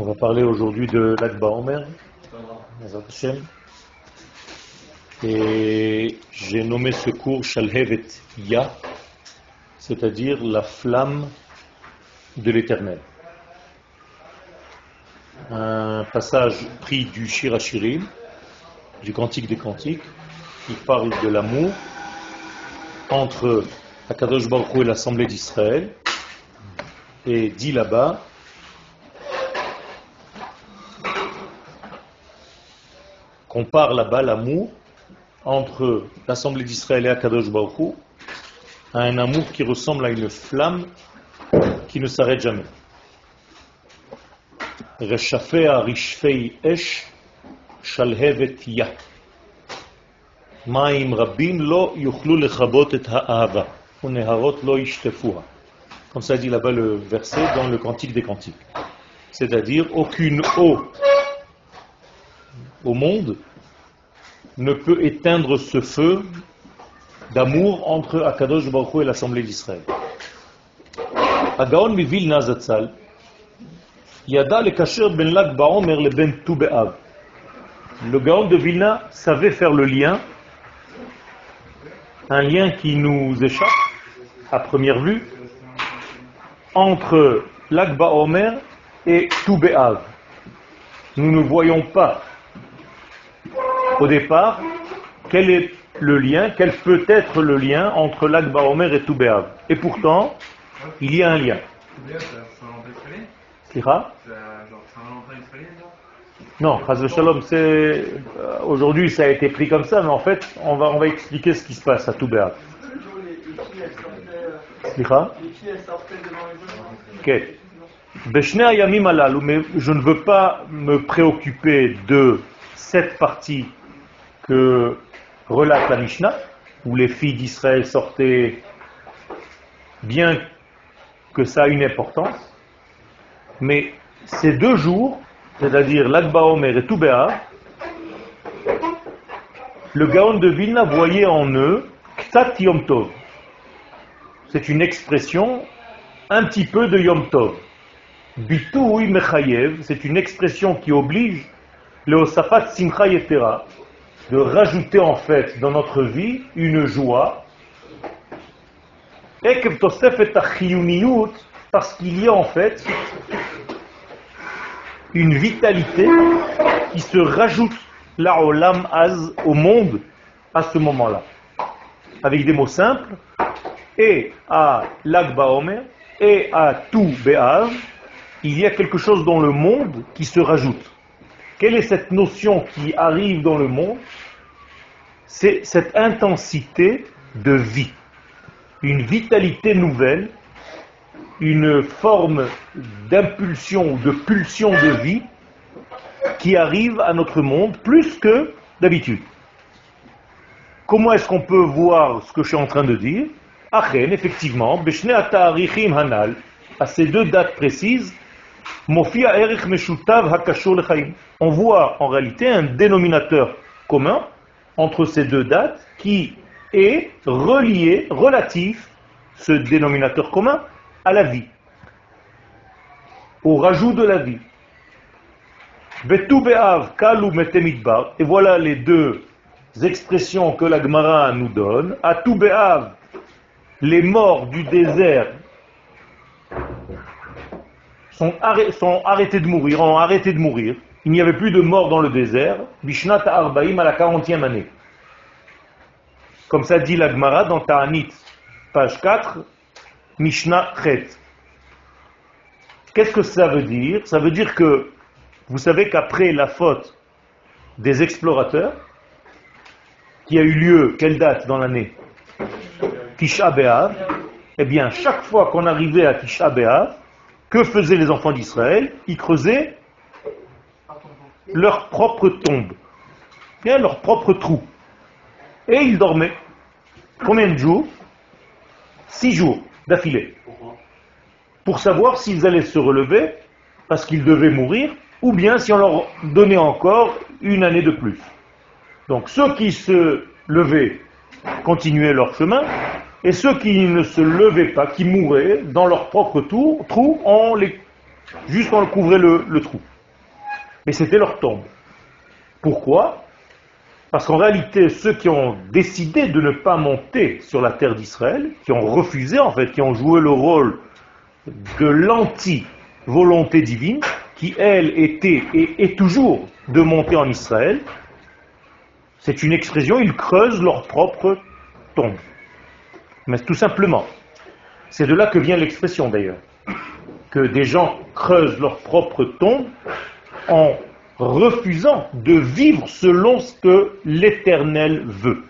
On va parler aujourd'hui de l'Akba Omer, et j'ai nommé ce cours Shalhevet Ya, c'est-à-dire la flamme de l'éternel. Un passage pris du Shirachirim, du Cantique des Cantiques, qui parle de l'amour entre Akadosh Baruch et l'Assemblée d'Israël, et dit là-bas qu'on parle là-bas l'amour entre l'Assemblée d'Israël et Akadosh Baruch à un amour qui ressemble à une flamme qui ne s'arrête jamais. Comme ça dit là-bas le verset dans le Cantique des Cantiques. C'est-à-dire, aucune eau au monde ne peut éteindre ce feu d'amour entre Akadosh Baruch et l'Assemblée d'Israël. Le Gaon de Vilna savait faire le lien, un lien qui nous échappe à première vue, entre l'Akba Omer et Be'av. Nous ne voyons pas au départ quel est le lien, quel peut être le lien entre l'Akba Omer et Be'av. Et pourtant, il y a un lien. Non, Shalom, c'est euh, aujourd'hui ça a été pris comme ça, mais en fait, on va on va expliquer ce qui se passe à Toubéav. Mais je ne veux pas me préoccuper de cette partie que relate la Mishnah, où les filles d'Israël sortaient, bien que ça a une importance, mais ces deux jours, c'est-à-dire l'Akba Omer et Toubéa, le Gaon de Vilna voyait en eux Ktat Yom Tov, c'est une expression un petit peu de Yom Tov. Bitoui Mechayev, c'est une expression qui oblige le Osafat Simcha Yetera de rajouter en fait dans notre vie une joie et parce qu'il y a en fait une vitalité qui se rajoute la olam az au monde à ce moment-là. Avec des mots simples, et à l'Akba Omer et à tout Bé'av, il y a quelque chose dans le monde qui se rajoute. Quelle est cette notion qui arrive dans le monde? C'est cette intensité de vie, une vitalité nouvelle, une forme d'impulsion, de pulsion de vie qui arrive à notre monde plus que d'habitude. Comment est-ce qu'on peut voir ce que je suis en train de dire? Achen, effectivement, Hanal, à ces deux dates précises, on voit en réalité un dénominateur commun entre ces deux dates qui est relié, relatif, ce dénominateur commun, à la vie, au rajout de la vie. Et voilà les deux expressions que la Gemara nous donne. À Be'av, les morts du désert sont, arrêtés de mourir, ont arrêté de mourir. Il n'y avait plus de morts dans le désert. Bishnat Arbaim à la 40e année. Comme ça dit la Gemara dans Ta'anit, page 4, Mishnah Chet. Qu'est-ce que ça veut dire? Ça veut dire que, vous savez qu'après la faute des explorateurs, qui a eu lieu, quelle date dans l'année? Tisha B'Av, eh bien, chaque fois qu'on arrivait à Tisha que faisaient les enfants d'Israël? Ils creusaient leur propre tombe, bien leur propre trou. Et ils dormaient. Combien de jours? Six jours d'affilée. Pour savoir s'ils allaient se relever, parce qu'ils devaient mourir, ou bien si on leur donnait encore une année de plus. Donc ceux qui se levaient continuaient leur chemin, et ceux qui ne se levaient pas, qui mouraient dans leur propre trou, on les Juste on couvrait le trou. Mais c'était leur tombe. Pourquoi? Parce qu'en réalité, ceux qui ont décidé de ne pas monter sur la terre d'Israël, qui ont refusé en fait, qui ont joué le rôle de l'anti-volonté divine, qui elle était et est toujours de monter en Israël, c'est une expression, ils creusent leur propre tombe. Mais tout simplement. C'est de là que vient l'expression d'ailleurs. Que des gens creusent leur propre tombe en refusant de vivre selon ce que l'Éternel veut.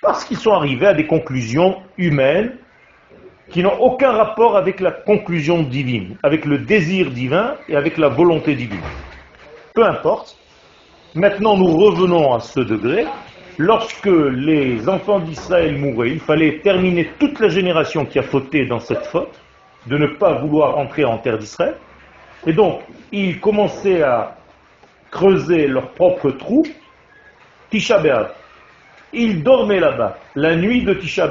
Parce qu'ils sont arrivés à des conclusions humaines qui n'ont aucun rapport avec la conclusion divine, avec le désir divin et avec la volonté divine. Peu importe. Maintenant, nous revenons à ce degré. Lorsque les enfants d'Israël mouraient, il fallait terminer toute la génération qui a fauté dans cette faute, de ne pas vouloir entrer en terre d'Israël. Et donc, ils commençaient à creuser leur propre trou, Tisha. Ils dormaient là-bas, la nuit de Tisha.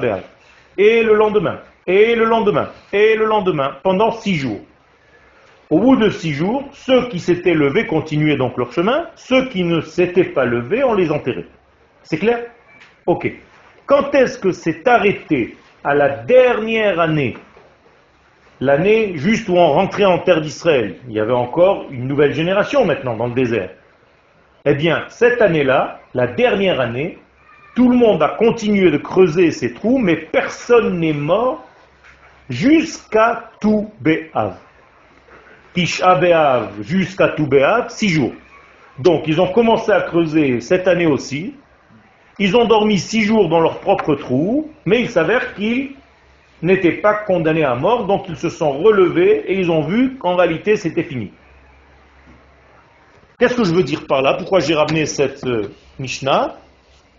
Et le lendemain, et le lendemain, et le lendemain, pendant six jours. Au bout de six jours, ceux qui s'étaient levés continuaient donc leur chemin, ceux qui ne s'étaient pas levés, on les enterrait. C'est clair? Ok. Quand est-ce que c'est arrêté à la dernière année L'année juste où on rentrait en terre d'Israël. Il y avait encore une nouvelle génération maintenant dans le désert. Eh bien, cette année-là, la dernière année, tout le monde a continué de creuser ces trous, mais personne n'est mort jusqu'à tout Béav. Tisha jusqu'à tout Béav, six jours. Donc ils ont commencé à creuser cette année aussi. Ils ont dormi six jours dans leur propre trou, mais il s'avère qu'ils n'étaient pas condamnés à mort, donc ils se sont relevés et ils ont vu qu'en réalité c'était fini. Qu'est-ce que je veux dire par là? Pourquoi j'ai ramené cette euh, Mishnah?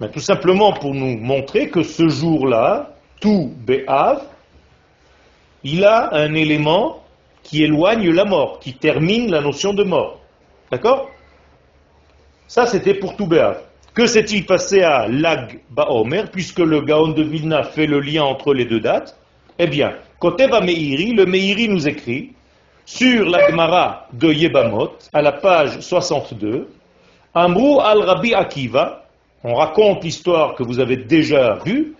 Ben, Tout simplement pour nous montrer que ce jour-là, tout Béav, il a un élément qui éloigne la mort, qui termine la notion de mort. D'accord? Ça, c'était pour tout Béav. Que s'est-il passé à Lag Baomer, puisque le Gaon de Vilna fait le lien entre les deux dates? Eh bien, Koteva Meiri, le Meiri nous écrit sur la Gemara de Yebamot, à la page 62, Amrou al Rabbi Akiva, on raconte l'histoire que vous avez déjà vue,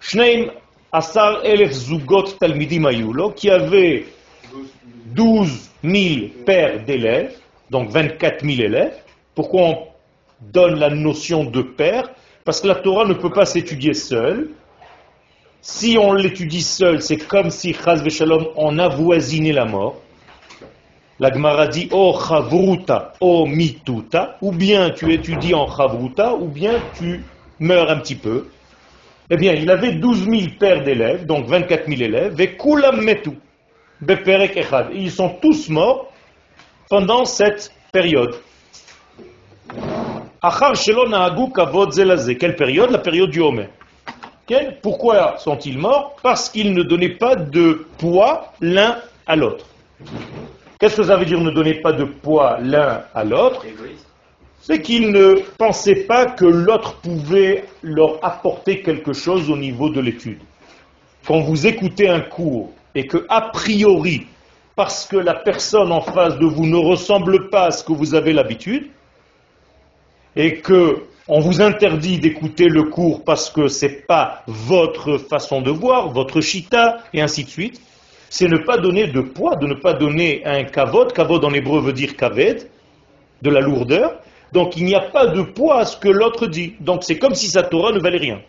Shneim Asar Elef Zugot Talmidim Ayulo, qui avait 12 000 pères d'élèves, donc 24 000 élèves. Pourquoi on donne la notion de père Parce que la Torah ne peut pas s'étudier seule. Si on l'étudie seul, c'est comme si, chaz Shalom, on avoisinait la mort. La Gemara dit O oh, chavruta, o oh, mituta, ou bien tu étudies en chavruta, ou bien tu meurs un petit peu. Eh bien, il avait 12 000 pères d'élèves, donc 24 000 élèves, et kulam metu, beperek echad. Ils sont tous morts pendant cette période. Achar shelon kavod zelazé. Quelle période? La période du Homer. Pourquoi sont-ils morts? Parce qu'ils ne donnaient pas de poids l'un à l'autre. Qu'est-ce que ça veut dire ne donner pas de poids l'un à l'autre? C'est qu'ils ne pensaient pas que l'autre pouvait leur apporter quelque chose au niveau de l'étude. Quand vous écoutez un cours et que, a priori, parce que la personne en face de vous ne ressemble pas à ce que vous avez l'habitude, et que on vous interdit d'écouter le cours parce que ce n'est pas votre façon de voir, votre chita, et ainsi de suite, c'est ne pas donner de poids, de ne pas donner un kavod, kavod en hébreu veut dire kaved, de la lourdeur, donc il n'y a pas de poids à ce que l'autre dit. Donc c'est comme si sa Torah ne valait rien.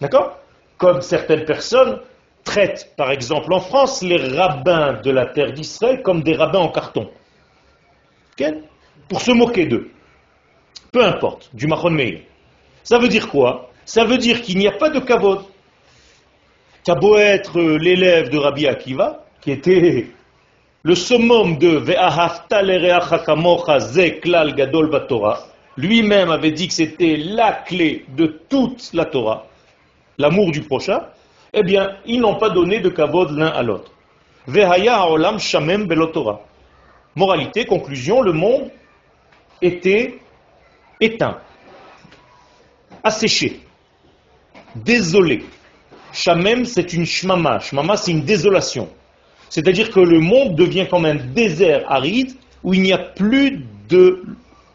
D'accord? Comme certaines personnes traitent, par exemple en France, les rabbins de la terre d'Israël comme des rabbins en carton. Pour se moquer d'eux. Peu importe, du Mahon Meir. Ça veut dire quoi? Ça veut dire qu'il n'y a pas de kavod. T'as beau être l'élève de Rabbi Akiva, qui était le summum de Zeklal Gadol Torah, lui-même avait dit que c'était la clé de toute la Torah, l'amour du prochain, eh bien, ils n'ont pas donné de kavod l'un à l'autre. Vehaya olam shamem belotora. Moralité, conclusion, le monde était éteint, asséché, désolé. Shamem, c'est une shmama. Shmama, c'est une désolation. C'est-à-dire que le monde devient comme un désert aride où il n'y a plus de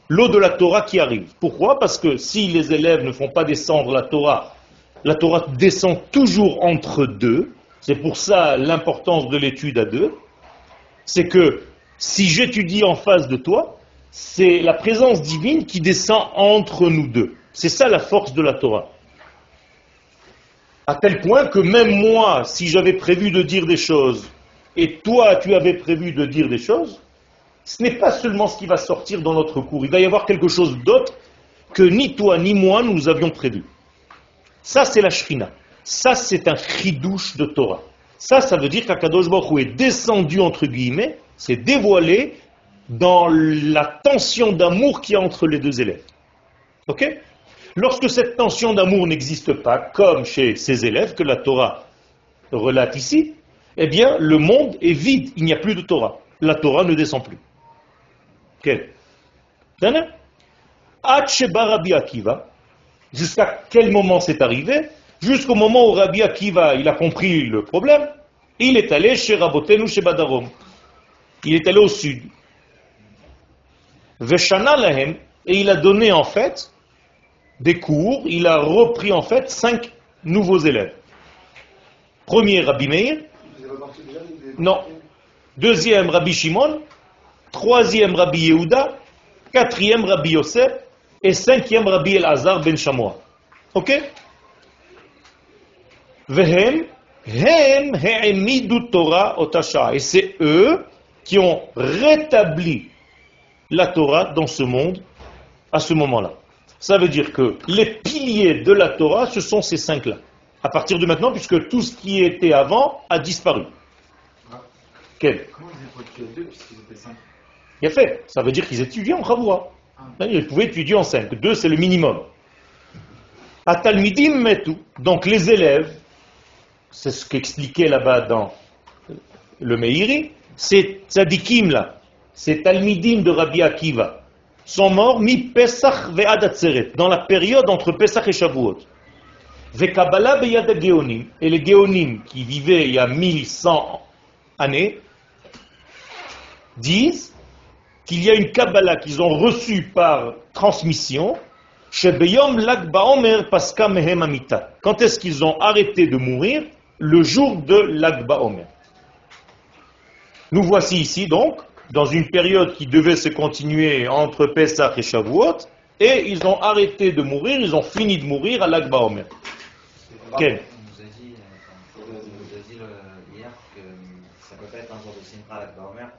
l'eau de la Torah qui arrive. Pourquoi? Parce que si les élèves ne font pas descendre la Torah, la Torah descend toujours entre deux. C'est pour ça l'importance de l'étude à deux. C'est que si j'étudie en face de toi, c'est la présence divine qui descend entre nous deux. C'est ça la force de la Torah. À tel point que même moi, si j'avais prévu de dire des choses, et toi tu avais prévu de dire des choses, ce n'est pas seulement ce qui va sortir dans notre cours. Il va y avoir quelque chose d'autre que ni toi ni moi nous avions prévu. Ça, c'est la Shrina. Ça, c'est un chidouche de Torah. Ça, ça veut dire qu'Akadosh Baruch est descendu, entre guillemets, c'est dévoilé dans la tension d'amour qu'il y a entre les deux élèves. Ok? Lorsque cette tension d'amour n'existe pas, comme chez ces élèves que la Torah relate ici, eh bien, le monde est vide, il n'y a plus de Torah. La Torah ne descend plus. Quel Rabbi Akiva, jusqu'à quel moment c'est arrivé? Jusqu'au moment où Rabbi Akiva il a compris le problème, il est allé chez Rabotenu, chez Badarom. Il est allé au sud. Veshana lahem, et il a donné en fait des cours, il a repris en fait cinq nouveaux élèves. Premier Rabbi Meir, non. Deuxième Rabbi Shimon, troisième Rabbi Yehuda, quatrième Rabbi Yosef et cinquième Rabbi El-Azar ben Shamoa. Ok? Vehem, hem he'emidu Torah otasha. Et c'est eux qui ont rétabli la Torah dans ce monde à ce moment-là. Ça veut dire que les piliers de la Torah, ce sont ces cinq-là. À partir de maintenant, puisque tout ce qui était avant a disparu. Quel? Comment ils deux puisqu'ils étaient cinq? Il a fait. Ça veut dire qu'ils étudiaient en Chavua. Ah. Ils pouvaient étudier en cinq. Deux, c'est le minimum. Atalmidim metu. Donc les élèves, c'est ce qu'expliquait là-bas dans le Meiri, c'est tzadikim là, c'est talmidim de Rabbi Akiva, sont morts mi Pesach ve'ad dans la période entre Pesach et Shavuot. Ve'kabbalah beyad geonim, et les geonim qui vivaient il y a 1100 années, disent qu'il y a une Kabbalah qu'ils ont reçue par transmission, quand est-ce qu'ils ont arrêté de mourir? Le jour de l'Akba Omer. Nous voici ici donc, dans une période qui devait se continuer entre Pesach et Shavuot, et ils ont arrêté de mourir, ils ont fini de mourir à l'Akba Omer. Quel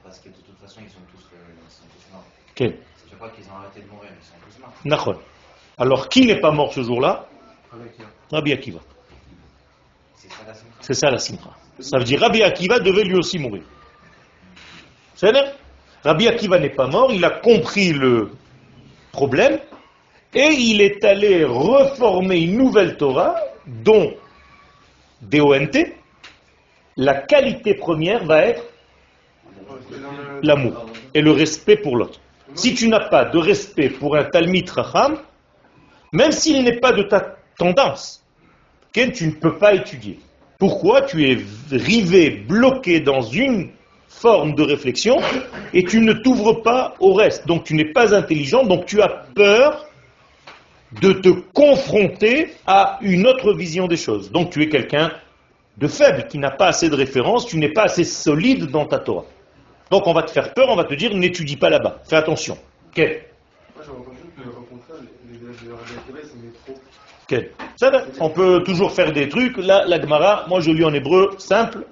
parce que de toute façon, ils sont tous, euh, ils sont tous morts. Okay. Je crois qu'ils ont arrêté de mourir, ils sont tous morts. Alors, qui n'est pas mort ce jour-là? Rabbi Akiva. C'est ça la simcha. Ça veut dire Rabbi Akiva devait lui aussi mourir. C'est Rabbi Akiva n'est pas mort, il a compris le problème et il est allé reformer une nouvelle Torah dont DONT, la qualité première va être l'amour et le respect pour l'autre. Si tu n'as pas de respect pour un Talmid Raham, même s'il n'est pas de ta tendance, tu ne peux pas étudier. Pourquoi Tu es rivé, bloqué dans une forme de réflexion et tu ne t'ouvres pas au reste. Donc tu n'es pas intelligent, donc tu as peur de te confronter à une autre vision des choses. Donc tu es quelqu'un de faible, qui n'a pas assez de références, tu n'es pas assez solide dans ta Torah. Donc on va te faire peur, on va te dire n'étudie pas là-bas, fais attention. Quel Quel Ça va, on peut toujours faire des trucs. Là, la Gemara, moi je lis en hébreu, simple.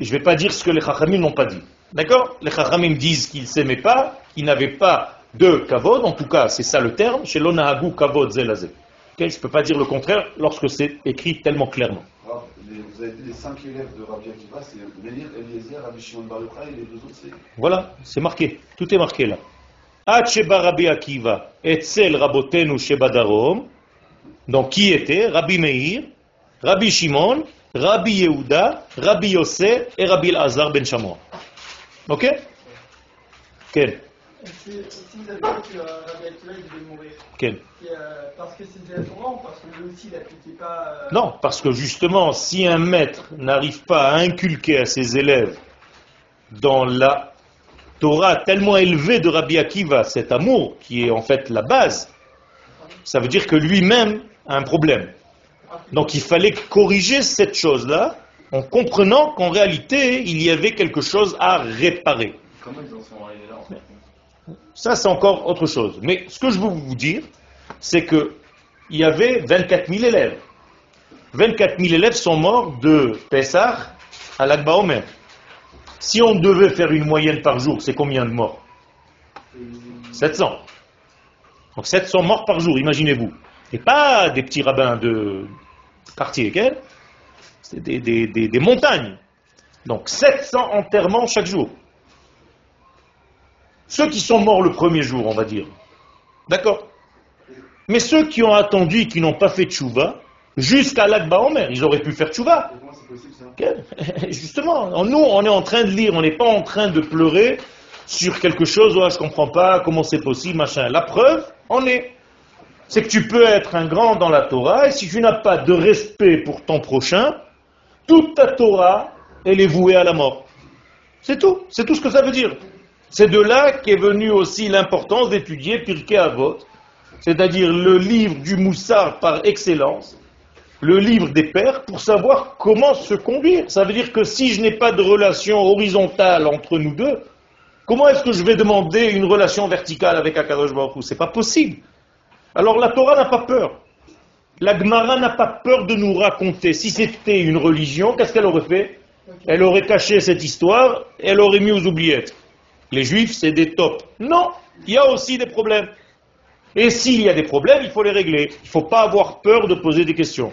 Je ne vais pas dire ce que les Chachamim n'ont pas dit. D'accord? Les Chachamim disent qu'ils ne s'aimaient pas, qu'ils n'avaient pas de kavod, en tout cas c'est ça le terme, chez l'onahagu kavod zelazé. je ne peux pas dire le contraire lorsque c'est écrit tellement clairement vous avez dit les cinq élèves de Rabbi Akiva, c'est Meir, Eliezer, Rabbi Shimon Bar et les deux autres, c'est... Voilà, c'est marqué. Tout est marqué là. Sheba Rabbi Akiva, Etzel Rabotenu Sheba Darom. Donc qui était Rabbi Meir, Rabbi Shimon, Rabbi Yehuda, Rabbi Yosef et Rabbi Azar ben Shamoa. Ok? Quel Si, si vous avez dit que euh, Rabbi Akiva il devait mourir, Quel euh, parce que c'était Torah ou parce que lui aussi il appliquait pas. euh, Non, parce que justement, si un maître n'arrive pas à inculquer à ses élèves dans la Torah tellement élevée de Rabbi Akiva cet amour, qui est en fait la base, ça veut dire que lui-même a un problème. Donc il fallait corriger cette chose-là en comprenant qu'en réalité, il y avait quelque chose à réparer. Comment ils en sont arrivés là en fait Ça, c'est encore autre chose. Mais ce que je veux vous dire, c'est que il y avait 24 000 élèves. 24 000 élèves sont morts de Pessah à l'Akba Omer. Si on devait faire une moyenne par jour, c'est combien de morts? 700. Donc 700 morts par jour, imaginez-vous. Et pas des petits rabbins de quartier, ok c'est des, des- montagnes. Donc 700 enterrements chaque jour. Ceux qui sont morts le premier jour, on va dire. D'accord? Mais ceux qui ont attendu qui n'ont pas fait tchouva, jusqu'à l'Akba Omer, ils auraient pu faire tchouva. Justement, nous, on est en train de lire, on n'est pas en train de pleurer sur quelque chose, ouais, je comprends pas, comment c'est possible, machin. La preuve, on est. C'est que tu peux être un grand dans la Torah, et si tu n'as pas de respect pour ton prochain, toute ta Torah, elle est vouée à la mort. C'est tout, c'est tout ce que ça veut dire. C'est de là qu'est venue aussi l'importance d'étudier Pirkei Avot, c'est-à-dire le livre du Moussard par excellence, le livre des pères, pour savoir comment se conduire. Ça veut dire que si je n'ai pas de relation horizontale entre nous deux, comment est-ce que je vais demander une relation verticale avec Akadosh Baruch Hu? C'est pas possible. Alors la Torah n'a pas peur. La Gemara n'a pas peur de nous raconter. Si c'était une religion, qu'est-ce qu'elle aurait fait? Elle aurait caché cette histoire, elle aurait mis aux oubliettes. Les juifs, c'est des tops. Non, il y a aussi des problèmes. Et s'il y a des problèmes, il faut les régler. Il ne faut pas avoir peur de poser des questions.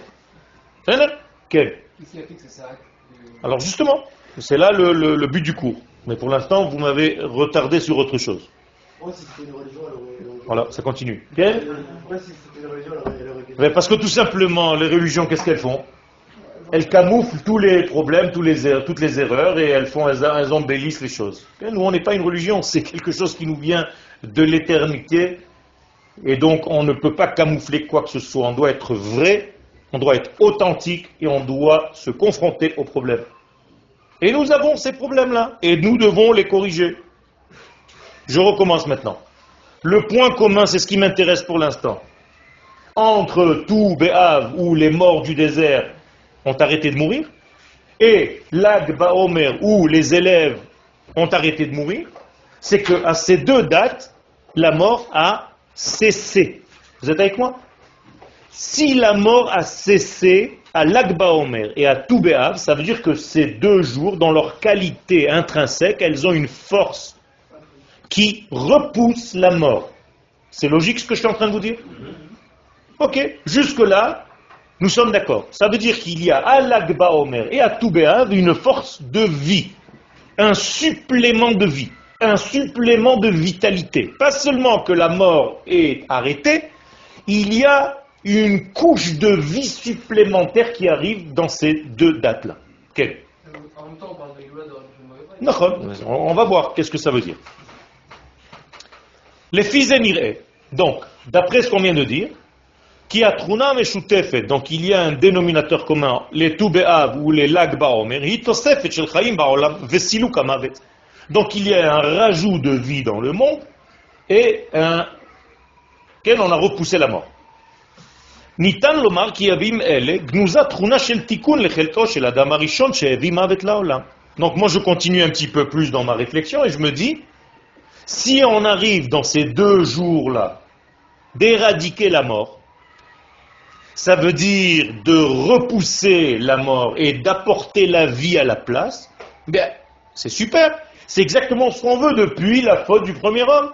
Alors justement, c'est là le, le- le but du cours. Mais pour l'instant, vous m'avez retardé sur autre chose. Voilà, ça continue. Parce que tout simplement, les religions, qu'est-ce qu'elles font? Elles camouflent tous les problèmes, les er- toutes les erreurs, et elles font, elles, embellissent les choses. Nous, on n'est pas une religion, c'est quelque chose qui nous vient de l'éternité, et donc on ne peut pas camoufler quoi que ce soit. On doit être vrai, on doit être authentique, et on doit se confronter aux problèmes. Et nous avons ces problèmes-là, et nous devons les corriger. Je recommence maintenant. Le point commun, c'est ce qui m'intéresse pour l'instant entre tout où les morts du désert ont arrêté de mourir, et Lag Baomer, où les élèves ont arrêté de mourir, c'est qu'à ces deux dates, la mort a cessé. Vous êtes avec moi? Si la mort a cessé à Lag Baomer et à tout Béhav, ça veut dire que ces deux jours, dans leur qualité intrinsèque, elles ont une force qui repousse la mort. C'est logique ce que je suis en train de vous dire? Ok, jusque-là, nous sommes d'accord. Ça veut dire qu'il y a à l'Agba Omer et à Toubéav une force de vie, un supplément de vie, un supplément de vitalité. Pas seulement que la mort est arrêtée, il y a une couche de vie supplémentaire qui arrive dans ces deux dates-là. Ok. En même temps, on parle de Géoula de religion mauvais. D'accord. On va voir qu'est-ce que ça veut dire? Les fils d'Eniré. Donc, d'après ce qu'on vient de dire, qui a Truna Meshutefet, donc il y a un dénominateur commun, les Toubéav ou les Lag Baomer, Hitosefet Shel Chaim Baolam Vesilu Kamavet. Donc il y a un rajout de vie dans le monde et un. Quel on a repoussé la mort. ניתן לומר כי ימים אלה גנוזה תכונה של תיקון לחלקו של אדם הראשון שהביא מוות לעולם. Donc moi je continue un petit peu plus dans ma réflexion et je me dis, si on arrive dans ces deux jours-là d'éradiquer la mort, ça veut dire de repousser la mort et d'apporter la vie à la place, bien, c'est super. C'est exactement ce qu'on veut depuis la faute du premier homme.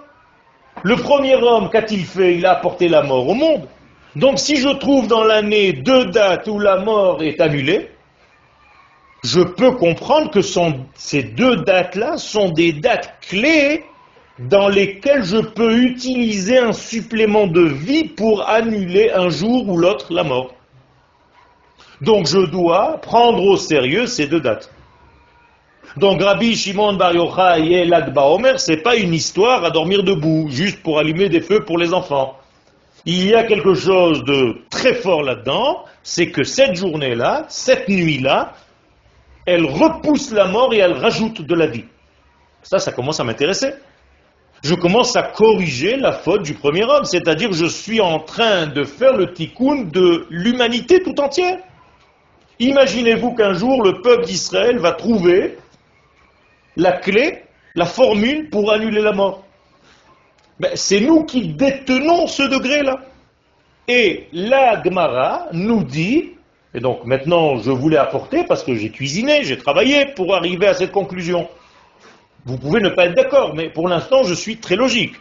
Le premier homme, qu'a-t-il fait? Il a apporté la mort au monde. Donc si je trouve dans l'année deux dates où la mort est annulée, je peux comprendre que ces deux dates-là sont des dates clés dans lesquelles je peux utiliser un supplément de vie pour annuler un jour ou l'autre la mort. Donc je dois prendre au sérieux ces deux dates. Donc Rabbi Shimon Bar Yochai et l'Akba Omer, c'est pas une histoire à dormir debout, juste pour allumer des feux pour les enfants. Il y a quelque chose de très fort là-dedans, c'est que cette journée-là, cette nuit-là, elle repousse la mort et elle rajoute de la vie. Ça, ça commence à m'intéresser. Je commence à corriger la faute du premier homme, c'est-à-dire je suis en train de faire le tikkun de l'humanité tout entière. Imaginez-vous qu'un jour le peuple d'Israël va trouver la clé, la formule pour annuler la mort. Ben, c'est nous qui détenons ce degré-là. Et la Gemara nous dit, et donc maintenant je voulais apporter parce que j'ai cuisiné, j'ai travaillé pour arriver à cette conclusion. Vous pouvez ne pas être d'accord, mais pour l'instant je suis très logique.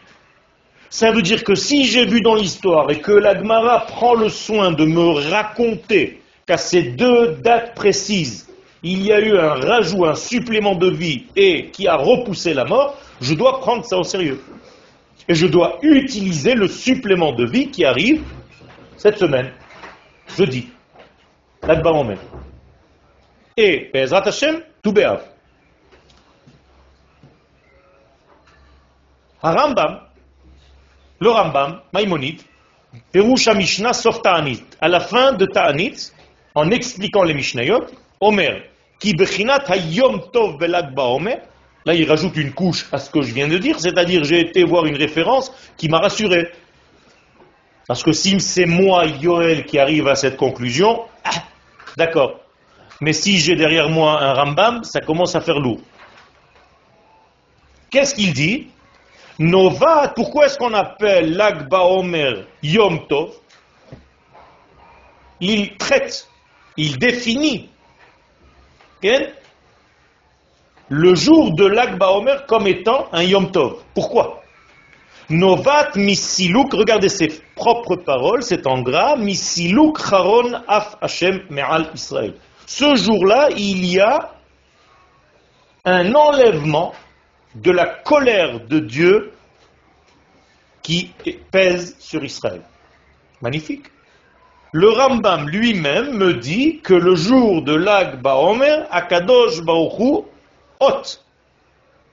Ça veut dire que si j'ai vu dans l'histoire et que la Gemara prend le soin de me raconter qu'à ces deux dates précises, il y a eu un rajout, un supplément de vie et qui a repoussé la mort, je dois prendre ça au sérieux. Et je dois utiliser le supplément de vie qui arrive cette semaine, jeudi, l'Akbar Omer. Et, Bezrat Hashem, tout béav. Rambam, le Rambam, Maïmonide, Perusha Mishnah sauf Ta'anit. À la fin de Ta'anit, en expliquant les Mishnayot, Omer, qui bechinat hayom tov belag Omer, là il rajoute une couche à ce que je viens de dire, c'est-à-dire j'ai été voir une référence qui m'a rassuré. Parce que si c'est moi, Yoel, qui arrive à cette conclusion, ah, d'accord. Mais si j'ai derrière moi un Rambam, ça commence à faire lourd. Qu'est-ce qu'il dit? Nova, pourquoi est-ce qu'on appelle l'Agba Omer Yom Tov? Il traite, il définit le jour de l'Agba Omer comme étant un Yom Tov. Pourquoi? Novat misiluk, regardez ses propres paroles, c'est en gras, misiluk haron af Hashem me'al Israël. Ce jour-là, il y a un enlèvement de la colère de Dieu qui pèse sur Israël. Magnifique. Le Rambam lui-même me dit que le jour de l'Ag Baomer, Akadosh Baoru ôte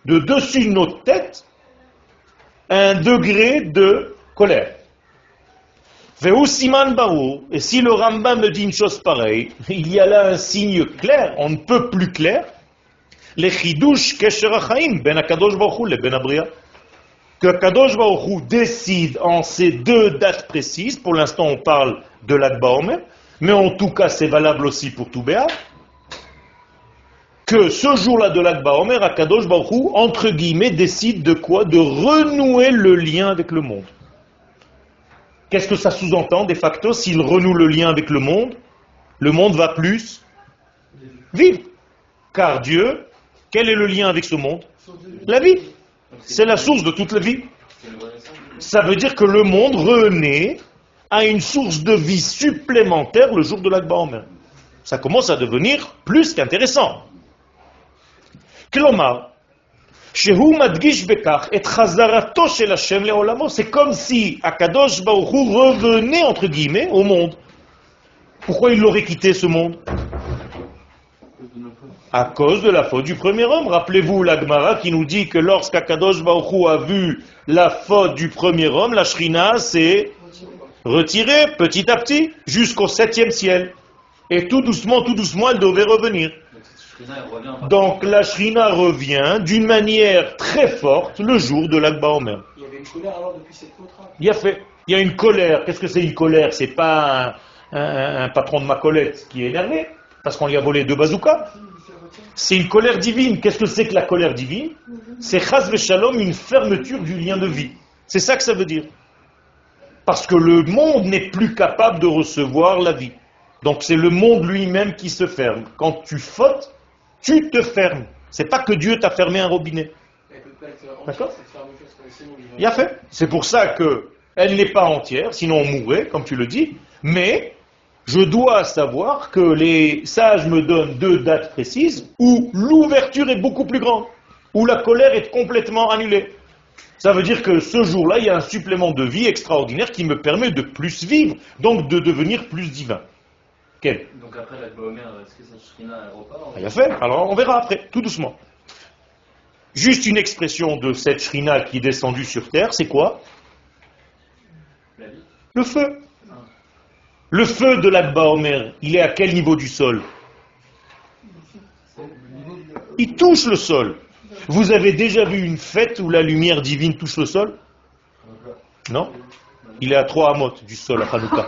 de dessus nos têtes un degré de colère. Siman et si le Rambam me dit une chose pareille, il y a là un signe clair, on ne peut plus clair, les chidush kesher ben Akadosh Baruch le ben Abria, que Kadosh Baruch décide en ces deux dates précises, pour l'instant on parle de l'Akba Omer, mais en tout cas c'est valable aussi pour Toubéa, que ce jour-là de l'Akba Omer, Akadosh Baruch entre guillemets, décide de quoi? De renouer le lien avec le monde. Qu'est-ce que ça sous-entend de facto S'il renoue le lien avec le monde, le monde va plus vivre. Car Dieu, quel est le lien avec ce monde? La vie. C'est la source de toute la vie. Ça veut dire que le monde renaît à une source de vie supplémentaire le jour de l'Akba. Ça commence à devenir plus qu'intéressant. C'est comme si Akadosh Baruch revenait, entre guillemets, au monde. Pourquoi il aurait quitté ce monde? À cause de la faute du premier homme. Rappelez-vous l'Agmara qui nous dit que lorsqu'Akadosh Baruch a vu la faute du premier homme, la Shrina s'est retirée petit à petit jusqu'au septième ciel. Et tout doucement, tout doucement, elle devait revenir. Donc la Shrina revient d'une manière très forte le jour de l'Akba Omer. Il y avait une colère alors depuis cette Il y a fait. Il y a une colère. Qu'est-ce que c'est une colère? C'est pas un, patron de ma colette qui est énervé parce qu'on lui a volé deux bazookas. C'est une colère divine. Qu'est-ce que c'est que la colère divine C'est chas shalom, une fermeture du lien de vie. C'est ça que ça veut dire. Parce que le monde n'est plus capable de recevoir la vie. Donc c'est le monde lui-même qui se ferme. Quand tu fautes, tu te fermes. C'est pas que Dieu t'a fermé un robinet. D'accord Il a fait. C'est pour ça que elle n'est pas entière, sinon on mourrait, comme tu le dis. Mais je dois savoir que les sages me donnent deux dates précises où l'ouverture est beaucoup plus grande, où la colère est complètement annulée. Ça veut dire que ce jour-là, il y a un supplément de vie extraordinaire qui me permet de plus vivre, donc de devenir plus divin. Quel? Donc après la est-ce que cette shrina repart Il a fait. Alors on verra après, tout doucement. Juste une expression de cette shrina qui est descendue sur terre, c'est quoi? La vie Le feu. Le feu de l'Akba Omer, il est à quel niveau du sol? Il touche le sol. Vous avez déjà vu une fête où la lumière divine touche le sol? Non? Il est à trois amotes du sol à Hanouka.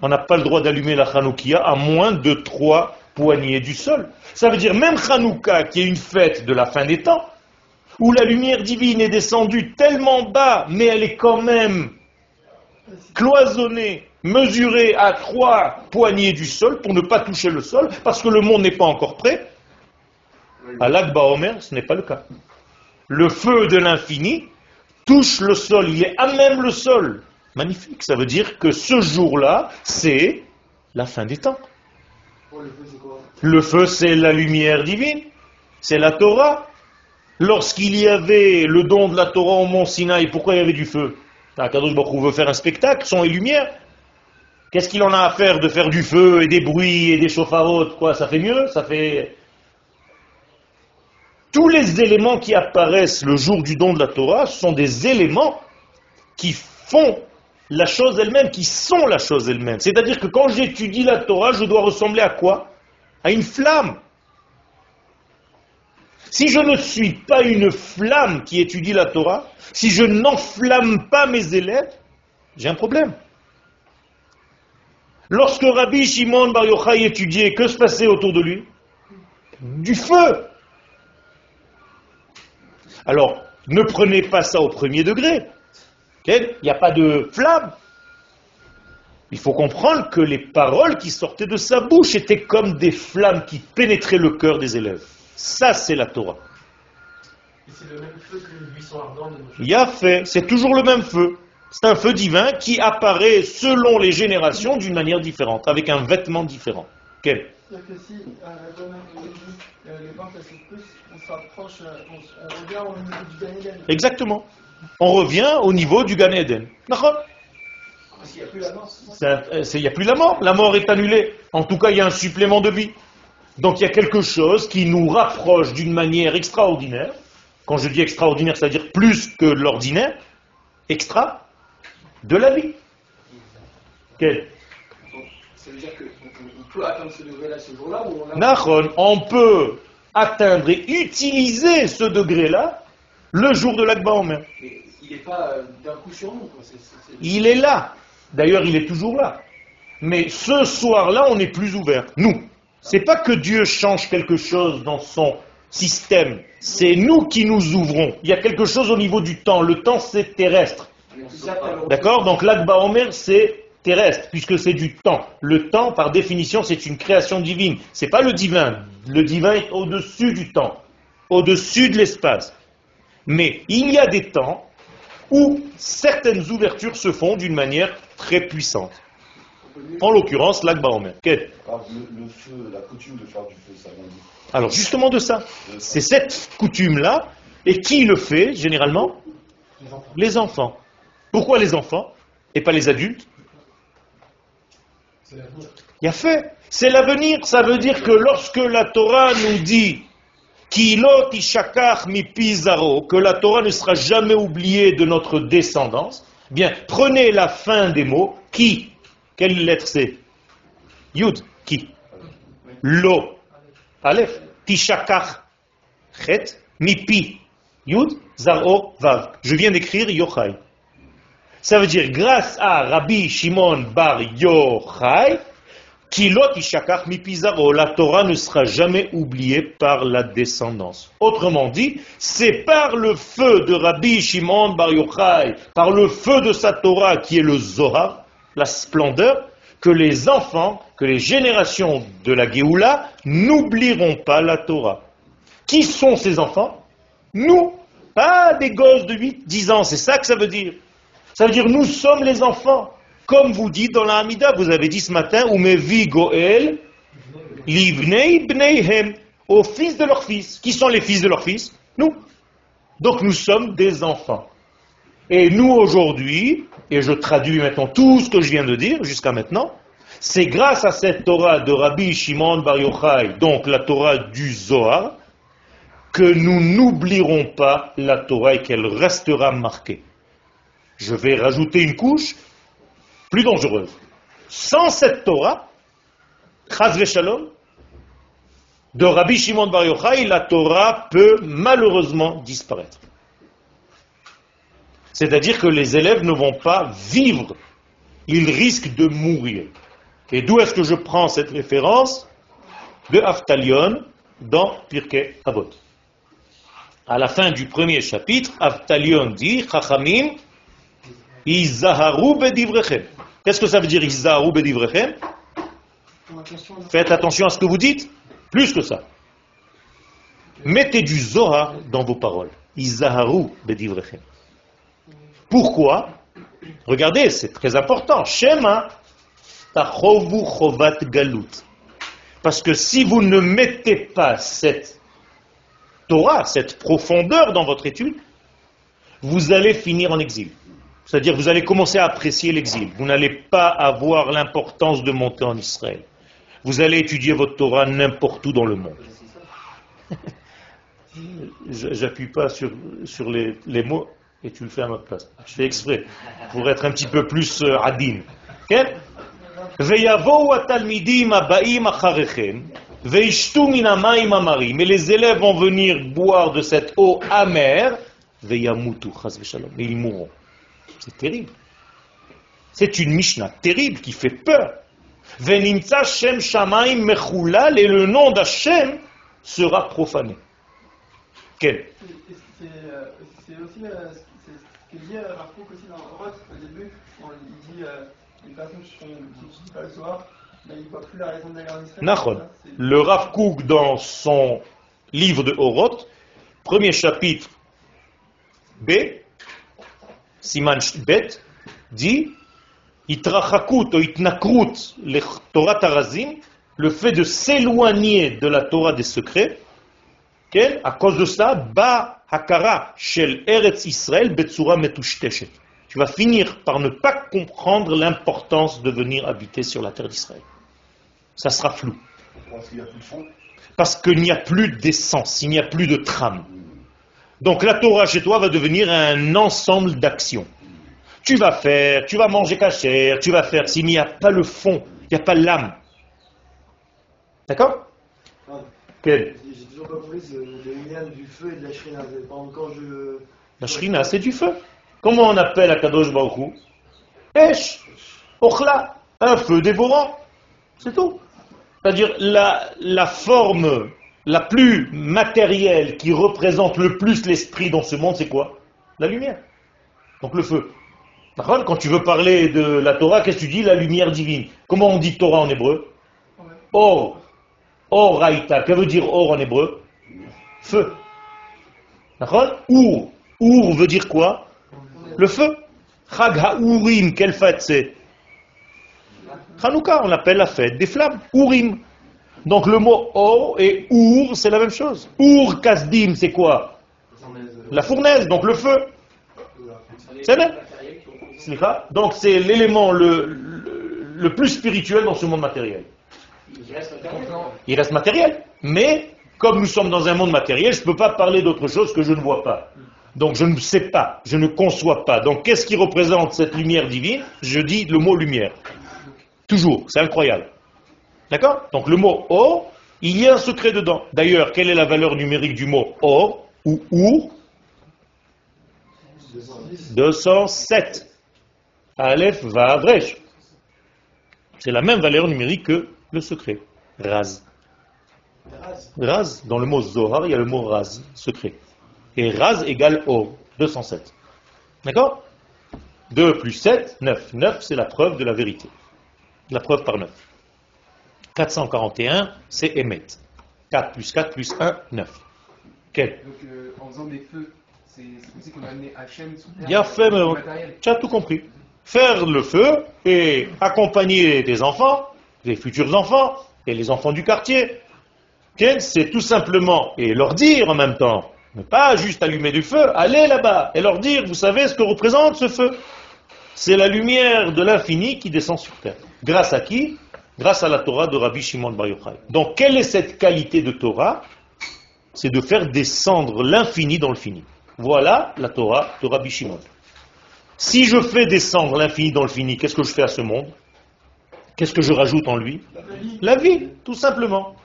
On n'a pas le droit d'allumer la Hanoukia à moins de trois poignées du sol. Ça veut dire même Hanouka, qui est une fête de la fin des temps, où la lumière divine est descendue tellement bas, mais elle est quand même cloisonnée, mesurée à trois poignées du sol pour ne pas toucher le sol, parce que le monde n'est pas encore prêt. À l'Akba Omer, ce n'est pas le cas. Le feu de l'infini touche le sol, il est à même le sol. Magnifique, ça veut dire que ce jour-là, c'est la fin des temps. Oh, le feu, c'est la lumière divine, c'est la Torah. Lorsqu'il y avait le don de la Torah au mont Sinaï, pourquoi il y avait du feu? Ah, Kadosh Baruch veut faire un spectacle, son et lumière. Qu'est-ce qu'il en a à faire de faire du feu et des bruits et des chauffarots Quoi, ça fait mieux Ça fait... Tous les éléments qui apparaissent le jour du don de la Torah sont des éléments qui font la chose elle-même, qui sont la chose elle-même. C'est-à-dire que quand j'étudie la Torah, je dois ressembler à quoi? À une flamme. Si je ne suis pas une flamme qui étudie la Torah, si je n'enflamme pas mes élèves, j'ai un problème. Lorsque Rabbi Shimon Bar Yochai étudiait, que se passait autour de lui? Du feu. Alors, ne prenez pas ça au premier degré. Il n'y a pas de flamme. Il faut comprendre que les paroles qui sortaient de sa bouche étaient comme des flammes qui pénétraient le cœur des élèves. Ça, c'est la Torah. Et c'est le même feu que le buisson ardent de nos Il y a fait, c'est toujours le même feu. C'est un feu divin qui apparaît selon les générations d'une manière différente, avec un vêtement différent. Quel? C'est-à-dire que si euh, la bonne les banques elles sont plus, on se rapproche, on, s- on revient au niveau du Gan Eden. Exactement. On revient au niveau du Gan Eden. D'accord? Il n'y a plus la mort. La mort est annulée. En tout cas, il y a un supplément de vie. Donc il y a quelque chose qui nous rapproche d'une manière extraordinaire. Quand je dis extraordinaire, c'est-à-dire plus que l'ordinaire, extra, de la vie. Quel Ça veut dire qu'on on peut on peut atteindre et utiliser ce degré-là le jour de l'Akba. Mais il n'est pas d'un coup sur nous. Il est là. D'ailleurs, il est toujours là. Mais ce soir-là, on est plus ouvert. Nous. C'est pas que Dieu change quelque chose dans son système. C'est nous qui nous ouvrons. Il y a quelque chose au niveau du temps. Le temps, c'est terrestre. D'accord Donc l'Akba Omer, c'est terrestre, puisque c'est du temps. Le temps, par définition, c'est une création divine. C'est pas le divin. Le divin est au-dessus du temps, au-dessus de l'espace. Mais il y a des temps où certaines ouvertures se font d'une manière très puissante. En l'occurrence, l'Akba Omer. Quel le, le feu, la coutume de faire du feu, ça vient d'où Alors justement de ça. C'est cette coutume-là. Et qui le fait généralement? Les enfants. Pourquoi les enfants et pas les adultes Il y a fait. C'est l'avenir. Ça veut dire que lorsque la Torah nous dit mi pizaro, que la Torah ne sera jamais oubliée de notre descendance, bien, prenez la fin des mots. Qui? Quelle lettre c'est? Yud. Qui? Lo. Aleph. Tishakach. Chet. Mipi. Yud. Zaro. Vav. Je viens d'écrire Yochai. Ça veut dire grâce à Rabbi Shimon Bar Yochai, Kilot Ishakach mi Pizarro, la Torah ne sera jamais oubliée par la descendance. Autrement dit, c'est par le feu de Rabbi Shimon Bar Yochai, par le feu de sa Torah qui est le Zohar, la splendeur, que les enfants, que les générations de la Géoula n'oublieront pas la Torah. Qui sont ces enfants? Nous, pas des gosses de 8, 10 ans, c'est ça que ça veut dire. Ça veut dire nous sommes les enfants. Comme vous dites dans la Hamida, vous avez dit ce matin, Umevi Goel, Livnei Bneihem, aux fils de leurs fils. Qui sont les fils de leurs fils? Nous. Donc nous sommes des enfants. Et nous aujourd'hui, et je traduis maintenant tout ce que je viens de dire jusqu'à maintenant, C'est grâce à cette Torah de Rabbi Shimon Bar Yochai, donc la Torah du Zohar, que nous n'oublierons pas la Torah et qu'elle restera marquée. Je vais rajouter une couche plus dangereuse. Sans cette Torah, Chaz Shalom, de Rabbi Shimon Bar Yochai, la Torah peut malheureusement disparaître. C'est-à-dire que les élèves ne vont pas vivre, ils risquent de mourir. Et d'où est-ce que je prends cette référence De Aftalion dans Pirkei Avot. À la fin du premier chapitre, Aftalion dit Chachamim. Qu'est-ce que ça veut dire Izaharu bedivrechem? Faites attention à ce que vous dites, plus que ça. Mettez du Zohar dans vos paroles. Pourquoi? Regardez, c'est très important. Shema galut. Parce que si vous ne mettez pas cette Torah, cette profondeur dans votre étude, vous allez finir en exil. C'est-à-dire vous allez commencer à apprécier l'exil. Vous n'allez pas avoir l'importance de monter en Israël. Vous allez étudier votre Torah n'importe où dans le monde. J'appuie pas sur, sur les, les, mots et tu le fais à ma place. Je fais exprès pour être un petit peu plus euh, adine. Mais les élèves vont venir boire de cette eau amère. Et ils mourront. C'est terrible. C'est une Mishnah terrible qui fait peur. Venimtsa Shem Shamaim Mechulal, et le nom d'Hachem sera profané. Quel? C'est aussi ce que dit Kook aussi dans Roth au début, quand il dit les personnes qui ne pas le soir, mais ils ne voient plus la raison d'aller en Israël. Le Rav Kook, dans son livre de Horoth, premier chapitre B, Siman Bet, dit Itrachakut ou Itnakrut le Torah Tarazim, le fait de s'éloigner de la Torah des secrets, à cause de ça, Ba Hakara Shel Eretz Israël Betsura Metushteshet. Tu vas finir par ne pas comprendre l'importance de venir habiter sur la terre d'Israël. Ça sera flou. Parce qu'il n'y a plus de fond. Parce qu'il n'y a plus d'essence, il n'y a plus de trame. Donc la Torah chez toi va devenir un ensemble d'actions. Tu vas faire, tu vas manger cachère, tu vas faire, s'il n'y a pas le fond, il n'y a pas l'âme. D'accord? Quel J'ai toujours pas compris ce- le lien du feu et de la shrina. Quand je. La shrina, c'est du feu. Comment on appelle Akadosh Baruch Hu? Esh, Ochla, un feu dévorant. C'est tout. C'est-à-dire la, la forme la plus matérielle qui représente le plus l'esprit dans ce monde, c'est quoi? La lumière. Donc le feu. Quand tu veux parler de la Torah, qu'est-ce que tu dis? La lumière divine. Comment on dit Torah en hébreu? Or. Or Raïta. Que veut dire or en hébreu? Feu. D'accord Our. Our veut dire quoi? Le feu. Chag ha'urim, quelle fête c'est? Hanouka, on l'appelle la fête des flammes. Urim. Donc le mot or et our, c'est la même chose. Ur kasdim, c'est quoi? La fournaise, donc le feu. C'est Slicha. Donc c'est l'élément le, le, le plus spirituel dans ce monde matériel. Il reste matériel. Mais comme nous sommes dans un monde matériel, je ne peux pas parler d'autre chose que je ne vois pas. Donc je ne sais pas, je ne conçois pas. Donc qu'est-ce qui représente cette lumière divine? Je dis le mot lumière. Toujours, c'est incroyable. D'accord Donc le mot or, il y a un secret dedans. D'ailleurs, quelle est la valeur numérique du mot or ou our 207. Aleph va Vresh. C'est la même valeur numérique que le secret. Raz. Raz, dans le mot Zohar, il y a le mot Raz, secret. Et Raz égale Or, 207. D'accord 2 plus 7, 9. 9, c'est la preuve de la vérité. La preuve par 9. 441, c'est Emet. 4 plus 4 plus 1, 9. Quel? Donc, euh, en faisant des feux, c'est comme si a amené Hachem sous terre. Bien fait, mais du matériel. tu as tout compris. Faire le feu et accompagner tes enfants, les futurs enfants et les enfants du quartier. C'est tout simplement, et leur dire en même temps, ne pas juste allumer du feu, aller là-bas et leur dire, vous savez ce que représente ce feu? C'est la lumière de l'infini qui descend sur terre. Grâce à qui? Grâce à la Torah de Rabbi Shimon Bar Yochai. Donc, quelle est cette qualité de Torah? C'est de faire descendre l'infini dans le fini. Voilà la Torah de Rabbi Shimon. Si je fais descendre l'infini dans le fini, qu'est-ce que je fais à ce monde? Qu'est-ce que je rajoute en lui? La vie, tout simplement.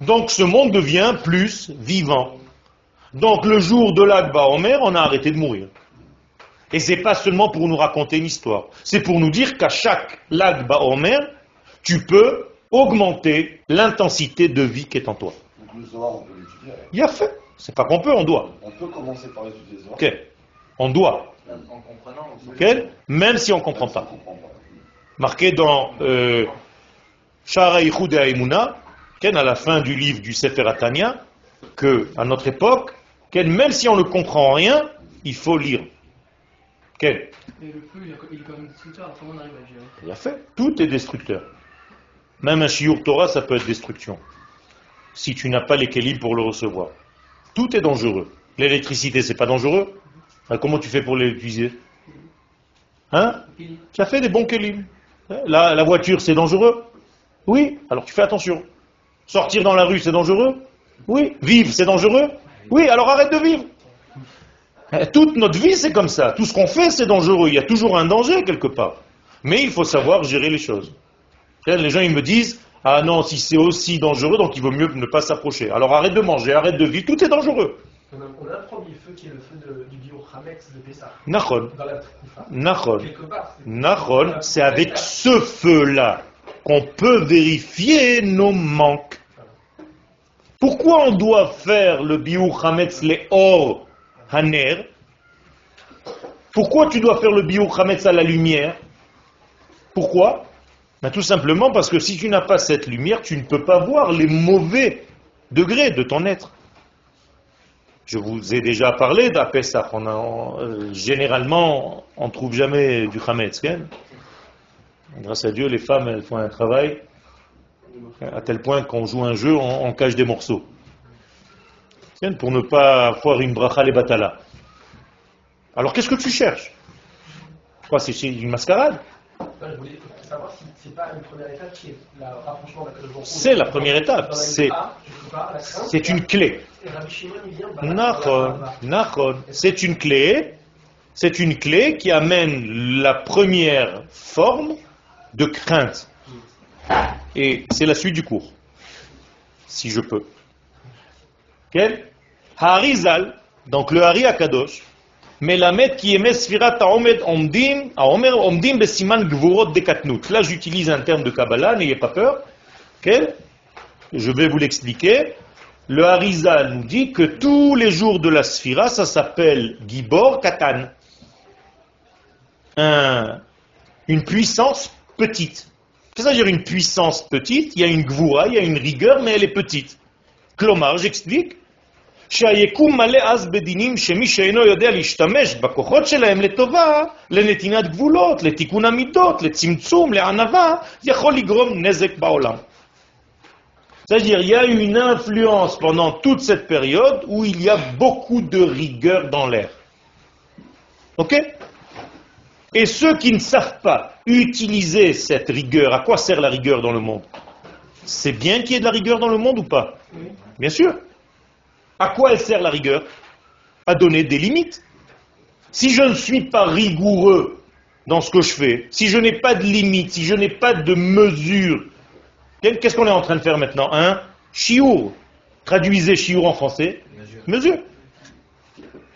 Donc ce monde devient plus vivant. Donc le jour de l'Akba Omer, on a arrêté de mourir. Et c'est pas seulement pour nous raconter une histoire, c'est pour nous dire qu'à chaque Lag Omer, tu peux augmenter l'intensité de vie qui est en toi. Donc le Zohar, on peut l'étudier. Il y a fait. C'est pas qu'on peut, on doit. On peut commencer par étudier le Zohar. Ok. On doit. En comprenant Même si on ne comprend pas. On comprend pas. Marqué dans euh, Shara Yichud et à la fin du livre du Sefer Atania, que à notre époque, même si on ne comprend rien, il faut lire. Ken, Et le feu, il est il est quand même destructeur, alors comment on arrive à le gérer? Il a fait. Tout est destructeur. Même un shiur Torah, ça peut être destruction. Si tu n'as pas les pour le recevoir. Tout est dangereux. L'électricité, c'est pas dangereux Ah, Comment tu fais pour l'utiliser Hein? Tu as fait des bons. Hein, La, la voiture, c'est dangereux? Oui, alors tu fais attention. Sortir dans la rue, c'est dangereux? Oui. Vivre, c'est dangereux? Oui, alors arrête de vivre. Eh, Toute notre vie, c'est comme ça. Tout ce qu'on fait, c'est dangereux. Il y a toujours un danger quelque part. Mais il faut savoir gérer les choses. Les gens, ils me disent, ah non, si c'est aussi dangereux, donc il vaut mieux ne pas s'approcher. Alors arrête de manger, arrête de vivre, tout est dangereux. On a, on a un premier feu qui est le feu de- du bio Hamex de Pessah. Nachon. Nachon. C'est- avec ce feu-là qu'on peut vérifier nos manques. Pourquoi on doit faire le biur hametz le or haner? Pourquoi tu dois faire le biur hametz à la lumière? Pourquoi? Ben, Tout simplement parce que si tu n'as pas cette lumière, tu ne peux pas voir les mauvais degrés de ton être. Je vous ai déjà parlé d'Apessah. Euh, généralement, on ne trouve jamais du Hametz. Grâce à Dieu, les femmes, elles font un travail à tel point qu'on joue un jeu, on, cache des morceaux. Pour ne pas avoir une bracha les batala. Alors qu'est-ce que tu cherches? Quoi, c'est une mascarade savoir si c'est pas une première étape qui est le rapprochement avec le jour. C'est la première étape, c'est- une clé. Bah, Nachon. C'est une clé, c'est une clé qui amène la première forme de crainte. Et c'est la suite du cours, si je peux. Quel Harizal, donc le Hari Akadosh, Melamed qui émet Sfirat Haomed Omdim, Haomer Omdim Besiman Gvurot Dekatnut. Là, j'utilise un terme de Kabbalah, n'ayez pas peur. Quel? Je vais vous l'expliquer. Le Harizal nous dit que tous les jours de la Sphira, ça s'appelle Gibor Katan. Un- une puissance petite. Qu'est-ce que une puissance petite Il y a une gvoura, il y a une rigueur, mais elle est petite. Klomar, j'explique. שהיקום מלא אז בדינים שמי שאינו יודע להשתמש בכוחות שלהם לטובה, לנתינת גבולות, לתיקון המידות, לצמצום, לענווה, יכול לגרום נזק בעולם. C'est-à-dire, il y a une influence pendant toute cette période où il y a beaucoup de rigueur dans l'air. Ok Et ceux qui ne savent pas utiliser cette rigueur, à quoi sert la rigueur dans le monde C'est bien qu'il y ait de la rigueur dans le monde ou pas Bien sûr. À quoi elle sert la rigueur? À donner des limites. Si je ne suis pas rigoureux dans ce que je fais, si je n'ai pas de limites, si je n'ai pas de mesure, qu'est-ce qu'on est en train de faire maintenant Un chiour. Traduisez chiour en français. Mesure. Mesure.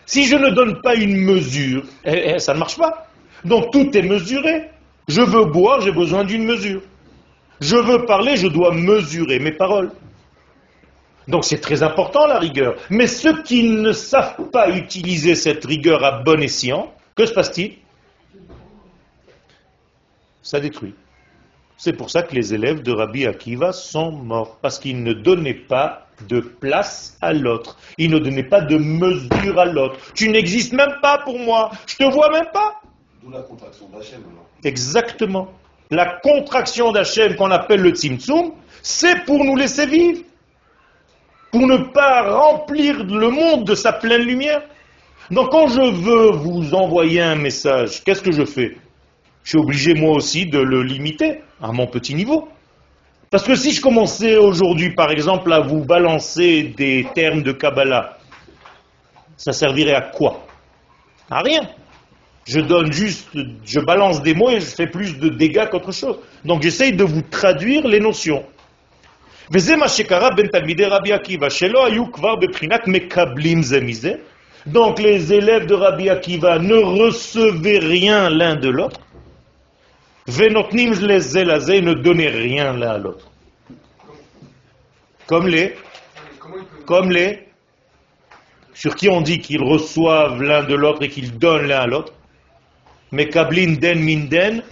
Si je ne donne pas une mesure, eh, eh, ça ne marche pas. Donc tout est mesuré. Je veux boire, j'ai besoin d'une mesure. Je veux parler, je dois mesurer mes paroles. Donc c'est très important la rigueur. Mais ceux qui ne savent pas utiliser cette rigueur à bon escient, que se passe-t-il? Ça détruit. C'est pour ça que les élèves de Rabbi Akiva sont morts, parce qu'ils ne donnaient pas de place à l'autre. Ils ne donnaient pas de mesure à l'autre. Tu n'existes même pas pour moi. Je te vois même pas. D'où la contraction d'Hachem. Exactement. La contraction d'Hachem qu'on appelle le Tzimtzum, c'est pour nous laisser vivre. Pour ne pas remplir le monde de sa pleine lumière. Donc quand je veux vous envoyer un message, qu'est-ce que je fais? Je suis obligé moi aussi de le limiter à mon petit niveau. Parce que si je commençais aujourd'hui, par exemple, à vous balancer des termes de Kabbalah, ça servirait à quoi? À rien. Je donne juste, je balance des mots et je fais plus de dégâts qu'autre chose. Donc j'essaye de vous traduire les notions. וזה מה שקרה בין תלמידי רבי עקיבא, שלא היו כבר בבחינת מקבלים זה מזה. Donc les élèves de Rabbi Akiva ne recevaient rien l'un de l'autre. Venotnim les zelazé ne donnaient rien l'un à l'autre. Comme les, Comment il peut. comme les, sur qui on dit qu'ils reçoivent l'un de l'autre et qu'ils donnent l'un à l'autre. Mais kablin den min den,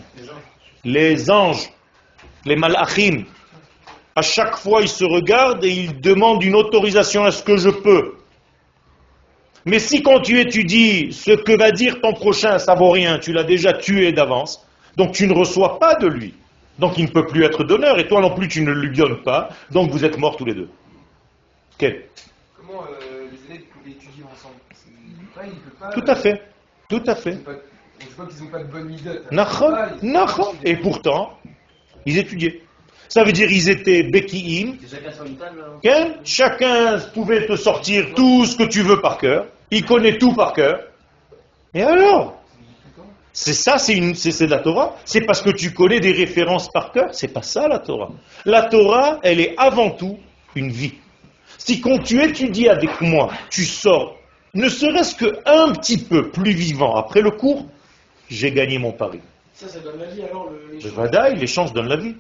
les anges, les malachim, à chaque fois ils se regardent et ils demandent une autorisation à ce que je peux. Mais si quand tu étudies ce que va dire ton prochain, ça vaut rien, tu l'as déjà tué d'avance, donc tu ne reçois pas de lui. Donc il ne peut plus être donneur et toi non plus tu ne lui donnes pas, donc vous êtes morts tous les deux. Ok Comment euh, les élèves peuvent étudier ensemble? Pas, il pas. Tout à fait, tout à fait. Pas- Je vois qu'ils n'ont pas de bonne idée. Nachon. Et pourtant, ils étudiaient. Ça veut dire ils étaient Beki'im, C'est chacun Hein? Chacun pouvait te sortir tout ce que tu veux par cœur. Il connaît tout par cœur. Et alors? C'est ça, c'est la Torah. C'est parce que tu connais des références par cœur. C'est pas ça la Torah. La Torah, elle est avant tout une vie. Si quand tu étudies avec moi, tu sors, ne serait-ce que un petit peu plus vivant après le cours, j'ai gagné mon pari. Ça, ça donne la vie alors le, Le l'échange. Vadaï, l'échange donne la vie.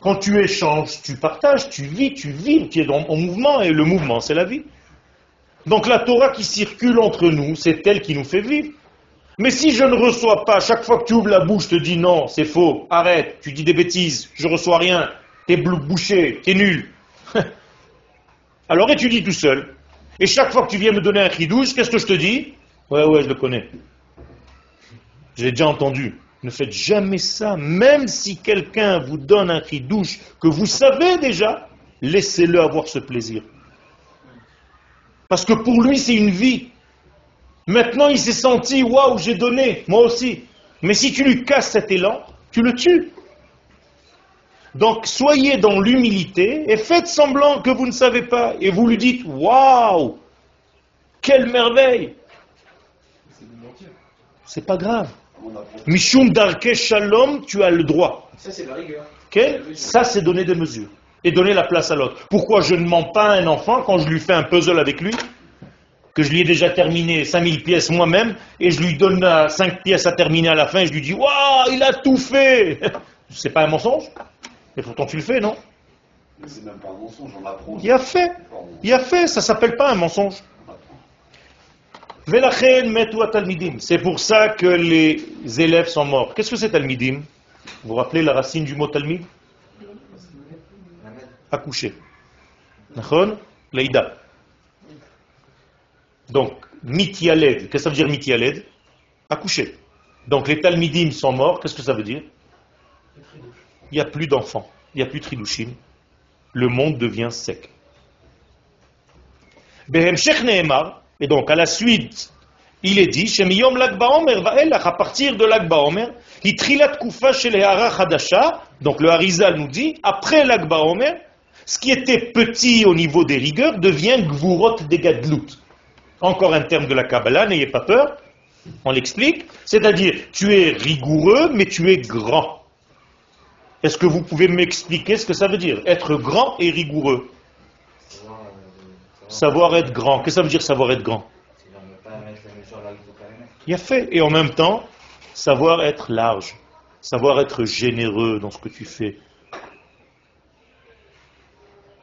Quand tu échanges, tu partages, tu vis, tu vis, tu es en mouvement, et le mouvement, c'est la vie. Donc la Torah qui circule entre nous, c'est elle qui nous fait vivre. Mais si je ne reçois pas, chaque fois que tu ouvres la bouche, je te dis non, c'est faux, arrête, tu dis des bêtises, je reçois rien, t'es bouché, t'es nul. Alors étudie tout seul. Et chaque fois que tu viens me donner un chidouche, qu'est-ce que je te dis? Ouais, ouais, je le connais. Je l'ai déjà entendu. Ne faites jamais ça, même si quelqu'un vous donne un cri douche que vous savez déjà, laissez-le avoir ce plaisir. Parce que pour lui, c'est une vie. Maintenant, il s'est senti, waouh, j'ai donné, moi aussi. Mais si tu lui casses cet élan, tu le tues. Donc, soyez dans l'humilité et faites semblant que vous ne savez pas. Et vous lui dites, waouh, quelle merveille. C'est pas grave. Mishum darke shalom, tu as le droit. Ça, c'est la rigueur. Ok Ça, c'est donner des mesures. Et donner la place à l'autre. Pourquoi je ne mens pas à un enfant quand je lui fais un puzzle avec lui Que je lui ai déjà terminé 5000 pièces moi-même et je lui donne 5 pièces à terminer à la fin et je lui dis Waouh, il a tout fait C'est pas un mensonge Et pourtant tu le fais, non? Mais c'est même pas un mensonge, on apprend. Il a fait. Il a fait, ça s'appelle pas un mensonge. on apprend. Velachen metu talmidim. C'est pour ça que les élèves sont morts. Qu'est-ce que c'est talmidim? Vous vous rappelez la racine du mot talmid? Accoucher. Donc, mitialed. Qu'est-ce que ça veut dire mitialed? Accoucher. Donc les talmidim sont morts. Qu'est-ce que ça veut dire? Il n'y a plus d'enfants. Il n'y a plus de tridushim. Le monde devient sec. Behemshech Nehemar, et donc à la suite, il est dit, Shemiyom Lag Baomer Vaelach, à partir de Lag Baomer, Hitrilat Kufa Shel Hara Hadasha, donc le Harizal nous dit, après Lag Baomer, ce qui était petit au niveau des rigueurs devient Gvurot des Gadlut. Encore un terme de la Kabbalah, n'ayez pas peur, on l'explique, c'est-à-dire tu es rigoureux, mais tu es grand. Est-ce que vous pouvez m'expliquer ce que ça veut dire Être grand et rigoureux? Savoir, être grand. Qu'est-ce que ça veut dire savoir être grand? Il a fait. Et en même temps, savoir être large. Savoir être généreux dans ce que tu fais.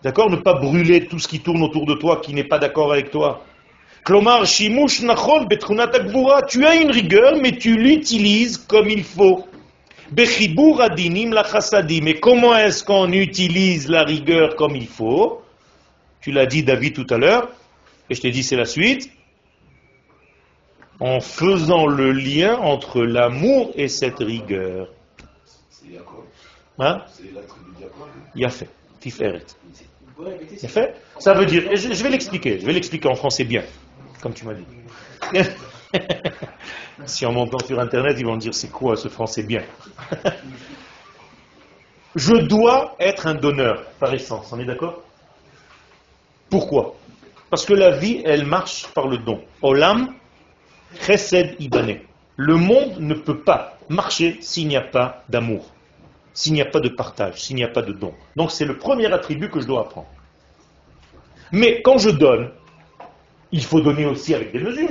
D'accord? Ne pas brûler tout ce qui tourne autour de toi qui n'est pas d'accord avec toi. Klomar, shimush nachon. Tu as une rigueur, mais tu l'utilises comme il faut. Bechibur adinim la. Mais comment est-ce qu'on utilise la rigueur comme il faut? Tu l'as dit, David, tout à l'heure, et je t'ai dit, c'est la suite. En faisant le lien entre l'amour et cette rigueur. C'est Jacob. Hein? C'est la tribu de Jacob. Il a fait. Tiferet. Fait Ça veut dire, je, je vais l'expliquer, je vais l'expliquer en français bien, comme tu m'as dit. si en montant sur Internet, ils vont me dire c'est quoi ce français bien? Je dois être un donneur par essence, on est d'accord? Pourquoi? Parce que la vie, elle marche par le don. Olam, chesed ibane. Le monde ne peut pas marcher s'il n'y a pas d'amour, s'il n'y a pas de partage, s'il n'y a pas de don. Donc c'est le premier attribut que je dois apprendre. Mais quand je donne, il faut donner aussi avec des mesures.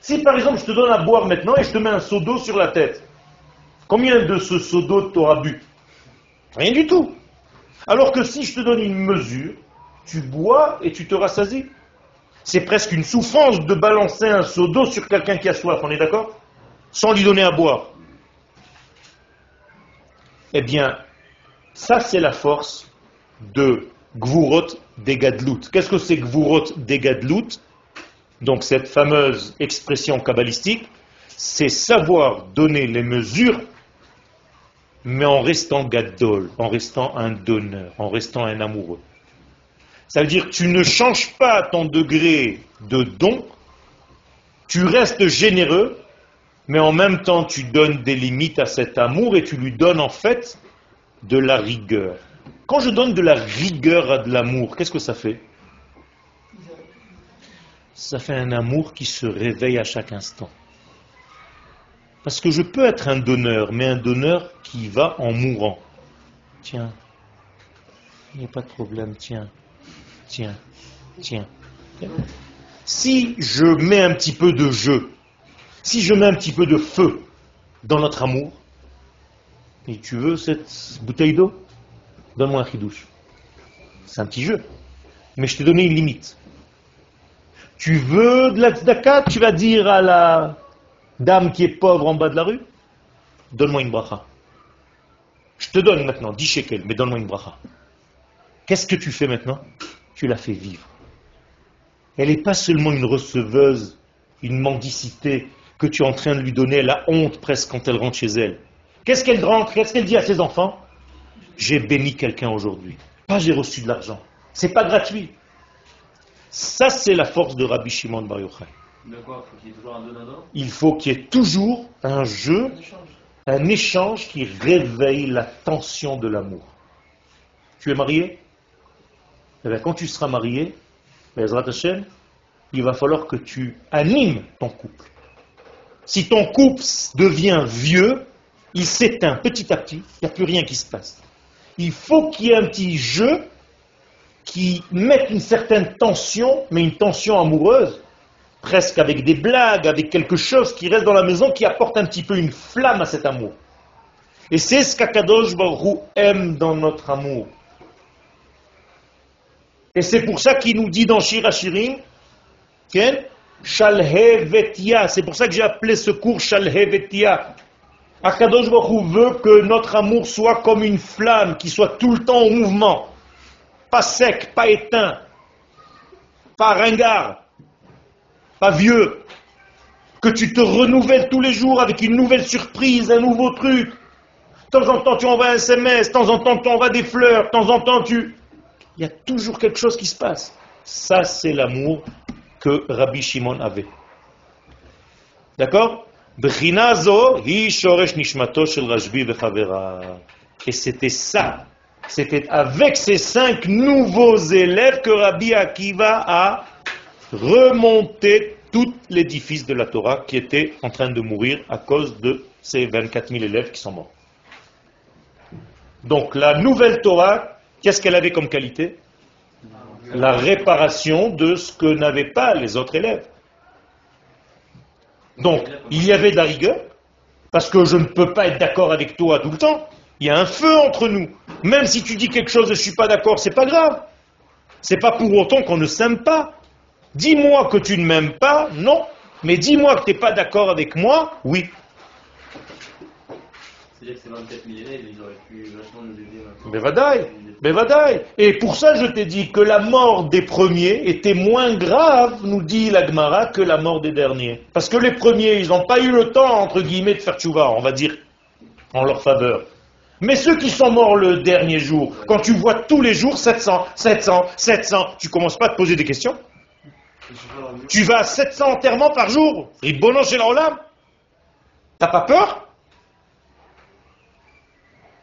Si par exemple je te donne à boire maintenant et je te mets un seau d'eau sur la tête, combien de ce seau d'eau t'auras bu? Rien du tout. Alors que si je te donne une mesure, tu bois et tu te rassasies. C'est presque une souffrance de balancer un seau d'eau sur quelqu'un qui a soif, on est d'accord? Sans lui donner à boire. Eh bien, ça c'est la force de Gvurot Degadlut. Qu'est-ce que c'est Gvurot Degadlut? Donc cette fameuse expression kabbalistique, c'est savoir donner les mesures, mais en restant gadol, en restant un donneur, en restant un amoureux. Ça veut dire que tu ne changes pas ton degré de don, tu restes généreux, mais en même temps tu donnes des limites à cet amour et tu lui donnes en fait de la rigueur. Quand je donne de la rigueur à de l'amour, qu'est-ce que ça fait? Ça fait un amour qui se réveille à chaque instant. Parce que je peux être un donneur, mais un donneur qui va en mourant. Tiens, il n'y a pas de problème, tiens, tiens, tiens. Si je mets un petit peu de jeu, si je mets un petit peu de feu dans notre amour, et tu veux cette bouteille d'eau? Donne-moi un chidouche. C'est un petit jeu. Mais je t'ai donné une limite. Tu veux de la tzedaka? Tu vas dire à la dame qui est pauvre en bas de la rue Donne-moi une bracha. Je te donne maintenant 10 shekels, mais donne-moi une bracha. Qu'est-ce que tu fais maintenant? Tu la fais vivre. Elle n'est pas seulement une receveuse, une mendicité que tu es en train de lui donner, elle a honte presque quand elle rentre chez elle. Qu'est-ce qu'elle rentre Qu'est-ce qu'elle dit à ses enfants? J'ai béni quelqu'un aujourd'hui. Pas j'ai reçu de l'argent. C'est pas gratuit. Ça, c'est la force de Rabbi Shimon Bar Yochai. De quoi? Faut qu'il y ait toujours un donnant Il faut qu'il y ait toujours un jeu, un échange qui réveille la tension de l'amour. Tu es marié? Eh quand tu seras marié, Hashem, il va falloir que tu animes ton couple. Si ton couple devient vieux, il s'éteint petit à petit, il n'y a plus rien qui se passe. Il faut qu'il y ait un petit jeu qui mette une certaine tension, mais une tension amoureuse, presque avec des blagues, avec quelque chose qui reste dans la maison, qui apporte un petit peu une flamme à cet amour. Et c'est ce qu'Akadosh Baruch aime dans notre amour. Et c'est pour ça qu'il nous dit dans Shirachirim, Shalhevetia, c'est pour ça que j'ai appelé ce cours Shalhevetia. Akadosh Baruch veut que notre amour soit comme une flamme, qui soit tout le temps en mouvement. Pas sec, pas éteint, pas ringard, pas vieux. Que tu te renouvelles tous les jours avec une nouvelle surprise, un nouveau truc. De temps en temps, tu envoies un SMS, de temps en temps, tu envoies des fleurs, de temps en temps, tu... Il y a toujours quelque chose qui se passe. Ça, c'est l'amour que Rabbi Shimon avait. D'accord? Et c'était ça. C'était avec ces cinq nouveaux élèves que Rabbi Akiva a remonté tout l'édifice de la Torah qui était en train de mourir à cause de ces 24 000 élèves qui sont morts. Donc la nouvelle Torah, qu'est-ce qu'elle avait comme qualité? La réparation de ce que n'avaient pas les autres élèves. Donc, il y avait de la rigueur, parce que je ne peux pas être d'accord avec toi tout le temps. Il y a un feu entre nous. Même si tu dis quelque chose je ne suis pas d'accord, c'est pas grave. C'est pas pour autant qu'on ne s'aime pas. Dis-moi que tu ne m'aimes pas, non. Mais dis-moi que tu n'es pas d'accord avec moi, oui. C'est-à-dire que ces 24 000 élèves, ils auraient pu vachement nous aider. maintenant. Bevadaï, Bevadaï. Et pour ça, je t'ai dit que la mort des premiers était moins grave, nous dit la Gemara, que la mort des derniers. Parce que les premiers, ils n'ont pas eu le temps, entre guillemets, de faire tchouva, on va dire, en leur faveur. Mais ceux qui sont morts le dernier jour, quand tu vois tous les jours 700, 700, 700, tu commences pas à te poser des questions Tu vas à 700 enterrements par jour Ribono chez l'Olam T'as pas peur?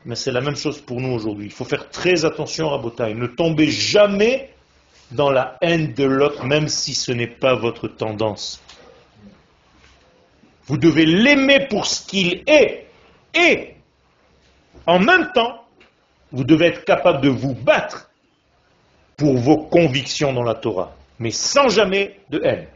Mais c'est la même chose pour nous aujourd'hui. Il faut faire très attention à Rabotai. Ne tombez jamais dans la haine de l'autre, même si ce n'est pas votre tendance. Vous devez l'aimer pour ce qu'il est. Et, en même temps, vous devez être capable de vous battre pour vos convictions dans la Torah, mais sans jamais de haine.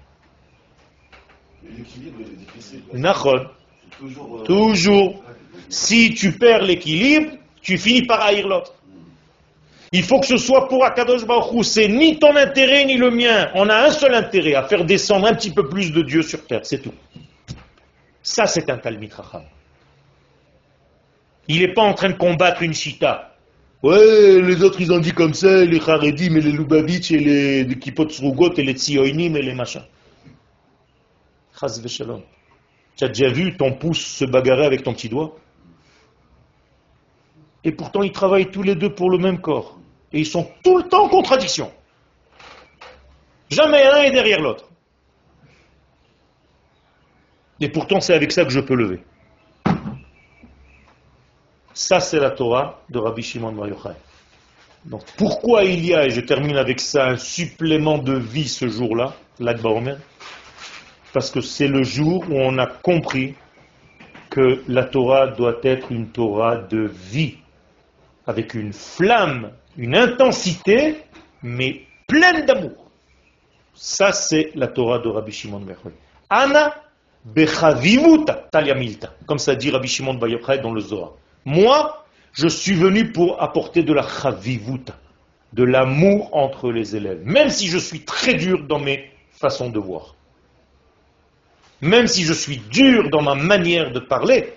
L'équilibre est difficile. Nachon, C'est Toujours. euh, toujours. Si tu perds l'équilibre, tu finis par haïr l'autre. Il faut que ce soit pour Akadosh Baruch. C'est ni ton intérêt ni le mien. On a un seul intérêt, à faire descendre un petit peu plus de Dieu sur terre, c'est tout. Ça, c'est un Talmid Racham. Il n'est pas en train de combattre une chita. Ouais, les autres, ils ont dit comme ça, les Haredim et les Lubavitch et les, les Kippot Srugot et les Tsioinim et les machins. Chaz v'shalom. Tu as déjà vu ton pouce se bagarrer avec ton petit doigt Et pourtant, ils travaillent tous les deux pour le même corps. Et ils sont tout le temps en contradiction. Jamais l'un est derrière l'autre. Et pourtant, c'est avec ça que je peux lever. Ça, c'est la Torah de Rabbi Shimon Bar Yochai. Donc, pourquoi il y a, et je termine avec ça, un supplément de vie ce jour-là, Omer? Parce que c'est le jour où on a compris que la Torah doit être une Torah de vie, avec une flamme, une intensité, mais pleine d'amour. Ça, c'est la Torah de Rabbi Shimon Bar Yochai. Ana bechavivuta talyamilta, comme ça dit Rabbi Shimon Bar Yochai dans le Zohar. Moi, je suis venu pour apporter de la chavivuta, de l'amour entre les élèves, même si je suis très dur dans mes façons de voir. Même si je suis dur dans ma manière de parler,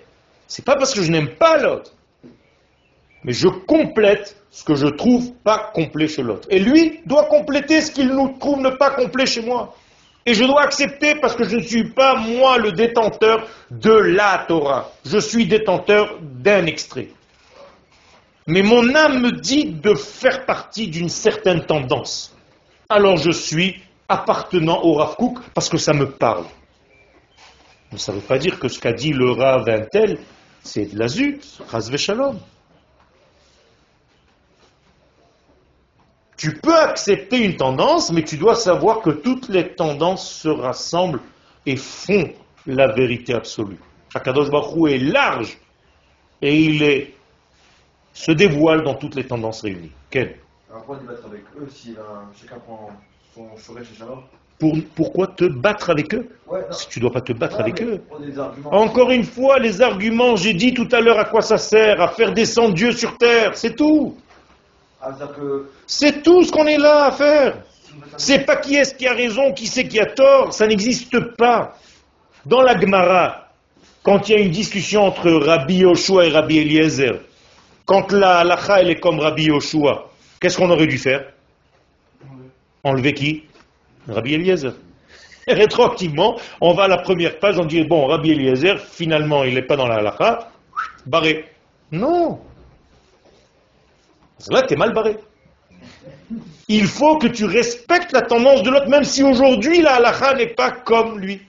c'est pas parce que je n'aime pas l'autre, mais je complète ce que je trouve pas complet chez l'autre. Et lui doit compléter ce qu'il nous trouve ne pas complet chez moi. Et je dois accepter parce que je ne suis pas moi le détenteur de la Torah. Je suis détenteur d'un extrait. Mais mon âme me dit de faire partie d'une certaine tendance. Alors je suis appartenant au Rav Kook parce que ça me parle. Mais ça ne veut pas dire que ce qu'a dit le Rav un tel, c'est de la zut, Ras Shalom. Tu peux accepter une tendance, mais tu dois savoir que toutes les tendances se rassemblent et font la vérité absolue. Akadosh Baruch est large et il se dévoile dans toutes les tendances réunies. Quel Alors pourquoi débattre avec eux si chacun prend son chez Shalom? Pour, Pourquoi te battre avec eux Ouais. Si tu ne dois pas te battre Ouais, avec eux. Encore une fois, les arguments, j'ai dit tout à l'heure à quoi ça sert, à faire descendre Dieu sur terre, c'est tout. Ah, que C'est tout ce qu'on est là à faire. C'est pas qui est-ce qui a raison, qui c'est qui a tort, ça n'existe pas. Dans la Gemara, quand il y a une discussion entre Rabbi Yoshua et Rabbi Eliezer, quand la halacha elle est comme Rabbi Yoshua, qu'est-ce qu'on aurait dû faire? Enlever qui? Rabbi Eliezer. Et rétroactivement, on va à la première page, on dit, bon, Rabbi Eliezer, finalement, il n'est pas dans la halacha, barré. Non. Là, tu es mal barré. Il faut que tu respectes la tendance de l'autre, même si aujourd'hui la halakha n'est pas comme lui.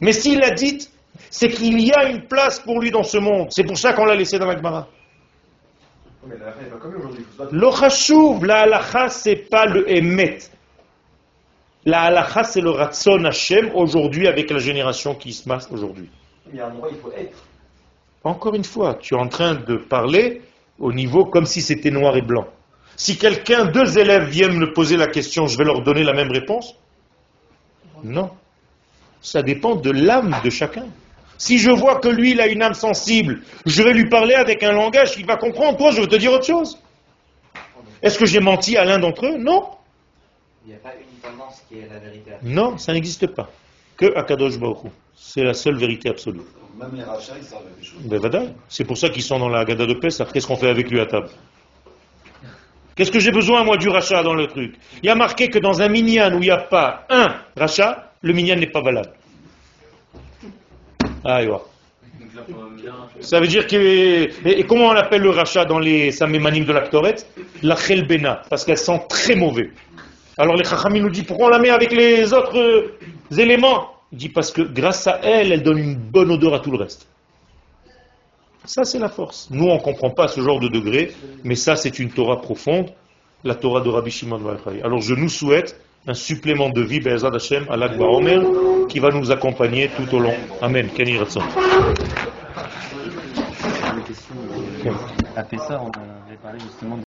Mais s'il l'a dite, c'est qu'il y a une place pour lui dans ce monde. C'est pour ça qu'on l'a laissé dans la Gemara. mais la halakha, c'est pas le emet. La halakha, c'est le ratson Hashem aujourd'hui avec la génération qui se masse aujourd'hui. Mais a un endroit, il faut être. Encore une fois, tu es en train de parler au niveau comme si c'était noir et blanc. Si quelqu'un, deux élèves viennent me poser la question, je vais leur donner la même réponse? Non. Ça dépend de l'âme de chacun. Si je vois que lui, il a une âme sensible, je vais lui parler avec un langage qu'il va comprendre. Toi, je veux te dire autre chose. Est-ce que j'ai menti à l'un d'entre eux? Non. Il n'y a pas une tendance qui est la vérité. Non, ça n'existe pas. Que Akadosh Baruch. C'est la seule vérité absolue. Même les rachats, ils savent des choses. Ben, vadaï. C'est pour ça qu'ils sont dans la Gada de Pessah. Qu'est-ce qu'on fait avec lui à table? Qu'est-ce que j'ai besoin, moi, du rachat dans le truc? Il y a marqué que dans un minyan où il n'y a pas un rachat, le minyan n'est pas valable. Ah, bien. Ça veut dire que... Et, et comment on appelle le rachat dans les samémanim de la Ktoret La chelbena, parce qu'elles sent très mauvais. Alors les chachamim nous disent, pourquoi on la met avec les autres euh, éléments? Il dit, parce que grâce à elle, elle donne une bonne odeur à tout le reste. Ça, c'est la force. Nous, on ne comprend pas ce genre de degré, mais ça, c'est une Torah profonde, la Torah de Rabbi Shimon Bar Yochai. Alors, je nous souhaite un supplément de vie, Be'ezad Hashem, à l'Akba Omer, qui va nous accompagner tout au long. Amen. Ken Yireh Ratzon. Une question. À Pessah, on avait parlé justement